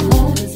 Oh.